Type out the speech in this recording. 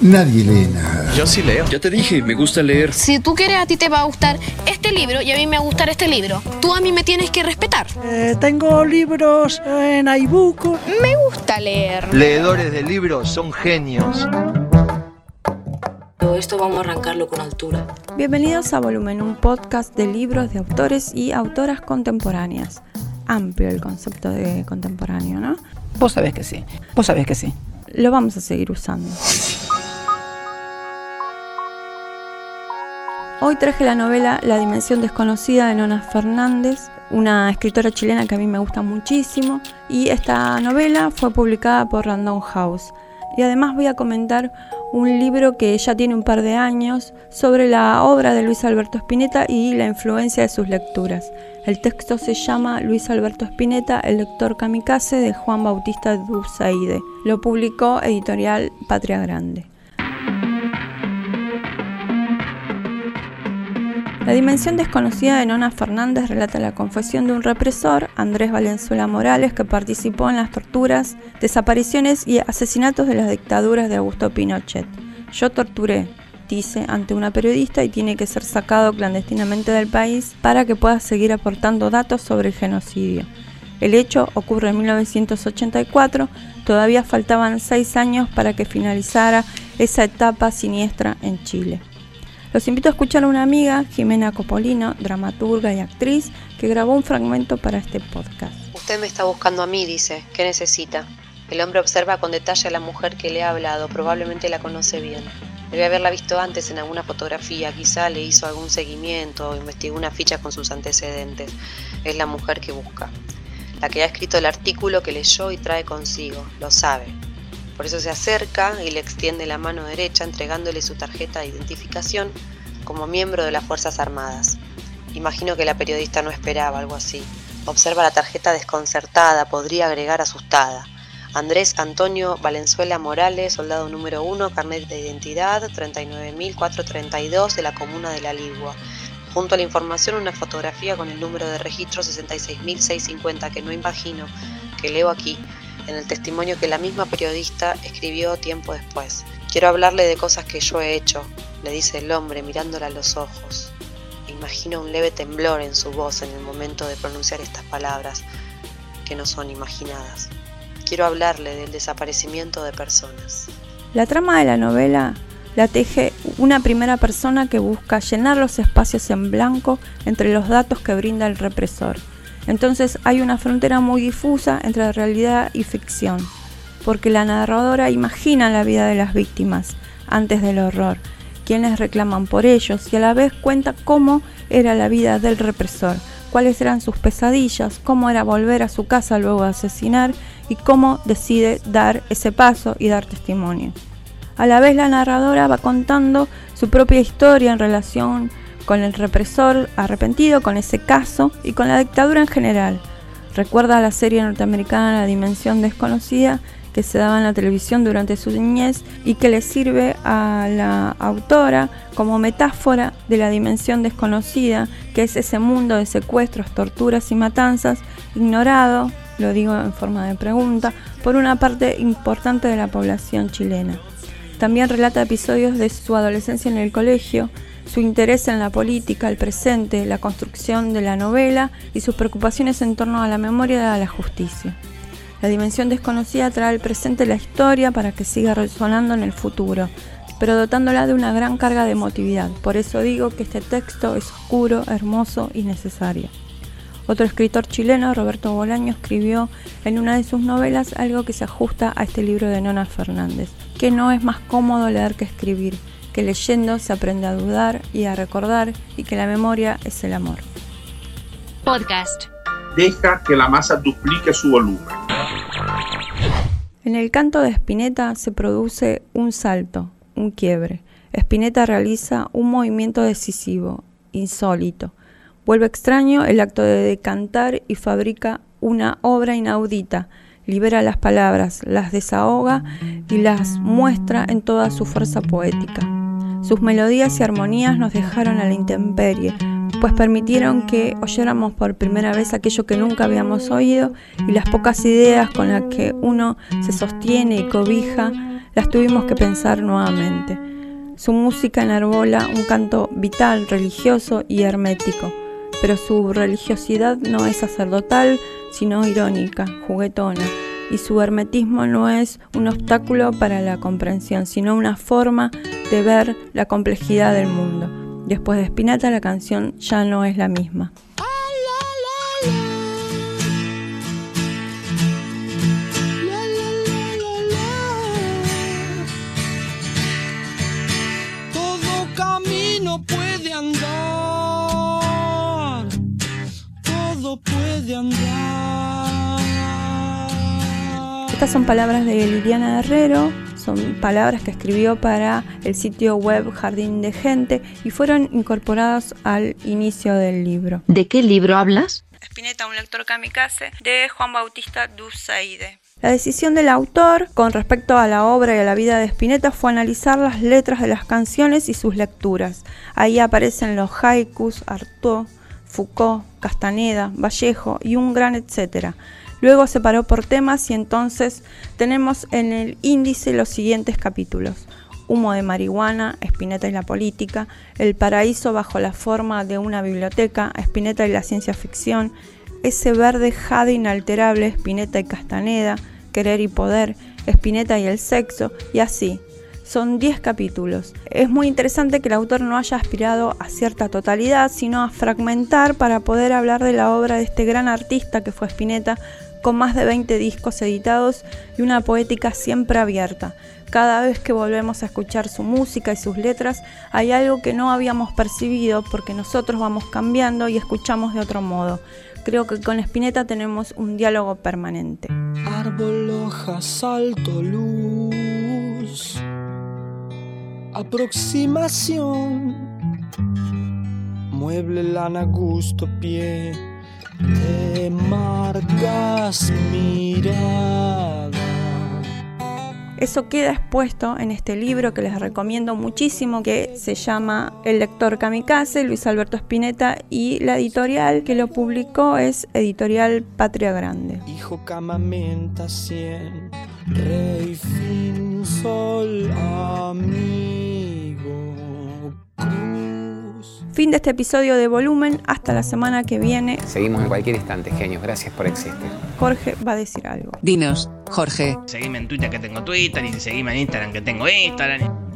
nadie lee nada. Yo sí leo. Ya te dije, me gusta leer. Si tú quieres, a ti te va a gustar este libro y a mí me va a gustar este libro. Tú a mí me tienes que respetar. Eh, tengo libros en iBook. Me gusta leer. Leedores de libros son genios. Todo esto vamos a arrancarlo con altura. Bienvenidos a Volumen, un podcast de libros de autores y autoras contemporáneas. Amplio el concepto de contemporáneo, ¿no? Vos sabés que sí, vos sabés que sí. Lo vamos a seguir usando. Hoy traje la novela La Dimensión Desconocida de Nona Fernández, una escritora chilena que a mí me gusta muchísimo, y esta novela fue publicada por Random House. Y además voy a comentar un libro que ya tiene un par de años sobre la obra de Luis Alberto Spinetta y la influencia de sus lecturas. El texto se llama Luis Alberto Spinetta, el lector kamikaze de Juan Bautista Dusaide. Lo publicó editorial Patria Grande. La dimensión desconocida de Nona Fernández relata la confesión de un represor, Andrés Valenzuela Morales, que participó en las torturas, desapariciones y asesinatos de las dictaduras de Augusto Pinochet. Yo torturé, dice ante una periodista y tiene que ser sacado clandestinamente del país para que pueda seguir aportando datos sobre el genocidio. El hecho ocurre en 1984, todavía faltaban seis años para que finalizara esa etapa siniestra en Chile. Los invito a escuchar a una amiga, Jimena Copolino, dramaturga y actriz, que grabó un fragmento para este podcast. Usted me está buscando a mí, dice. ¿Qué necesita? El hombre observa con detalle a la mujer que le ha hablado, probablemente la conoce bien. Debe haberla visto antes en alguna fotografía, quizá le hizo algún seguimiento o investigó una ficha con sus antecedentes. Es la mujer que busca. La que ha escrito el artículo que leyó y trae consigo. Lo sabe. Por eso se acerca y le extiende la mano derecha entregándole su tarjeta de identificación como miembro de las Fuerzas Armadas. Imagino que la periodista no esperaba algo así. Observa la tarjeta desconcertada, podría agregar asustada. Andrés Antonio Valenzuela Morales, soldado número 1, carnet de identidad 39.432 de la comuna de La Ligua. Junto a la información una fotografía con el número de registro 66.650 que no imagino, que leo aquí, en el testimonio que la misma periodista escribió tiempo después. Quiero hablarle de cosas que yo he hecho, le dice el hombre mirándola a los ojos. Imagino un leve temblor en su voz en el momento de pronunciar estas palabras, que no son imaginadas. Quiero hablarle del desaparecimiento de personas. La trama de la novela la teje una primera persona que busca llenar los espacios en blanco entre los datos que brinda el represor entonces hay una frontera muy difusa entre realidad y ficción, porque la narradora imagina la vida de las víctimas antes del horror, quienes reclaman por ellos y a la vez cuenta cómo era la vida del represor, cuáles eran sus pesadillas, cómo era volver a su casa luego de asesinar y cómo decide dar ese paso y dar testimonio. A la vez la narradora va contando su propia historia en relación con el represor arrepentido, con ese caso y con la dictadura en general. Recuerda la serie norteamericana La Dimensión Desconocida que se daba en la televisión durante su niñez y que le sirve a la autora como metáfora de la dimensión desconocida, que es ese mundo de secuestros, torturas y matanzas ignorado, lo digo en forma de pregunta, por una parte importante de la población chilena. También relata episodios de su adolescencia en el colegio, su interés en la política, el presente, la construcción de la novela y sus preocupaciones en torno a la memoria y a la justicia. La dimensión desconocida trae al presente la historia para que siga resonando en el futuro, pero dotándola de una gran carga de emotividad. Por eso digo que este texto es oscuro, hermoso y necesario. Otro escritor chileno, Roberto Bolaño, escribió en una de sus novelas algo que se ajusta a este libro de Nona Fernández, que no es más cómodo leer que escribir, que leyendo se aprende a dudar y a recordar y que la memoria es el amor. Podcast. Deja que la masa duplique su volumen. En el canto de Spinetta se produce un salto, un quiebre. Spinetta realiza un movimiento decisivo, insólito. Vuelve extraño el acto de decantar y fabrica una obra inaudita libera las palabras, las desahoga y las muestra en toda su fuerza poética. Sus melodías y armonías nos dejaron a la intemperie, pues permitieron que oyéramos por primera vez aquello que nunca habíamos oído y las pocas ideas con las que uno se sostiene y cobija las tuvimos que pensar nuevamente. Su música enarbola un canto vital, religioso y hermético, pero su religiosidad no es sacerdotal, sino irónica, juguetona, y su hermetismo no es un obstáculo para la comprensión, sino una forma de ver la complejidad del mundo. Después de Spinetta la canción ya no es la misma. Estas son palabras de Liliana Herrero, son palabras que escribió para el sitio web Jardín de Gente y fueron incorporadas al inicio del libro. ¿De qué libro hablas? Spinetta, un lector kamikaze, de Juan Bautista Dusaide. La decisión del autor con respecto a la obra y a la vida de Spinetta fue analizar las letras de las canciones y sus lecturas. Ahí aparecen los haikus, Artaud, Foucault, Castaneda, Vallejo y un gran etcétera. Luego separó por temas y entonces tenemos en el índice los siguientes capítulos. Humo de marihuana, Spinetta y la política, El paraíso bajo la forma de una biblioteca, Spinetta y la ciencia ficción, Ese verde jade inalterable, Spinetta y Castaneda, Querer y poder, Spinetta y el sexo, y así. Son 10 capítulos. Es muy interesante que el autor no haya aspirado a cierta totalidad, sino a fragmentar para poder hablar de la obra de este gran artista que fue Spinetta, con más de 20 discos editados y una poética siempre abierta. Cada vez que volvemos a escuchar su música y sus letras, hay algo que no habíamos percibido porque nosotros vamos cambiando y escuchamos de otro modo. Creo que con Spinetta tenemos un diálogo permanente. Árbol, hoja, salto, luz. Aproximación. Mueble, lana, gusto, pie. Te marcas mirada. Eso queda expuesto en este libro que les recomiendo muchísimo, que se llama El lector kamikaze, Luis Alberto Spinetta, y la editorial que lo publicó es Editorial Patria Grande. Hijo camamenta cien, rey fin sol amigo cruz. Fin de este episodio de volumen, hasta la semana que viene. Seguimos en cualquier instante, genios. Gracias por existir. Jorge va a decir algo. Dinos, Jorge. Seguime en Twitter que tengo Twitter y seguime en Instagram que tengo Instagram.